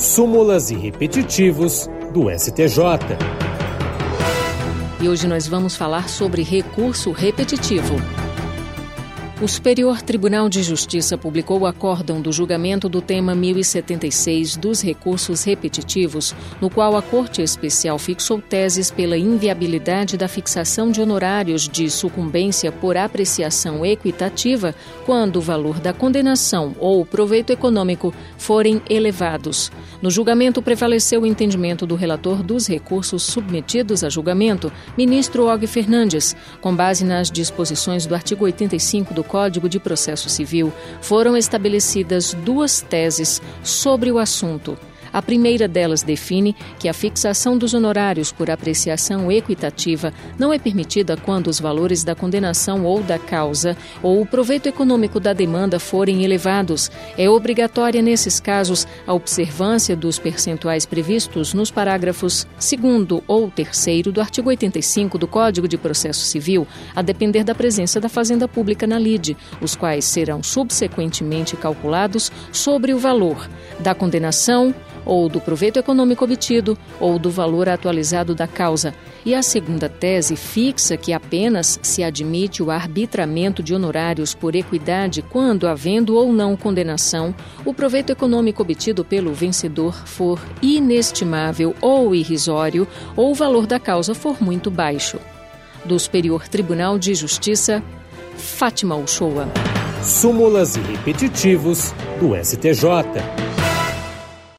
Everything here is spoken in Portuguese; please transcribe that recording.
súmulas e repetitivos do STJ. E hoje nós vamos falar sobre recurso repetitivo. O Superior Tribunal de Justiça publicou o acórdão do julgamento do tema 1076 dos recursos repetitivos, no qual a Corte Especial fixou teses pela inviabilidade da fixação de honorários de sucumbência por apreciação equitativa quando o valor da condenação ou o proveito econômico forem elevados. No julgamento prevaleceu o entendimento do relator dos recursos submetidos a julgamento, ministro Og Fernandes, com base nas disposições do artigo 85 do Código de Processo Civil, foram estabelecidas duas teses sobre o assunto. A primeira delas define que a fixação dos honorários por apreciação equitativa não é permitida quando os valores da condenação ou da causa ou o proveito econômico da demanda forem elevados. É obrigatória, nesses casos, a observância dos percentuais previstos nos parágrafos 2 ou 3 do artigo 85 do Código de Processo Civil, a depender da presença da Fazenda Pública na lide, os quais serão subsequentemente calculados sobre o valor da condenação ou do proveito econômico obtido, ou do valor atualizado da causa. E a segunda tese fixa que apenas se admite o arbitramento de honorários por equidade quando, havendo ou não condenação, o proveito econômico obtido pelo vencedor for inestimável ou irrisório, ou o valor da causa for muito baixo. Do Superior Tribunal de Justiça, Fátima Uchoa. Súmulas e repetitivos do STJ.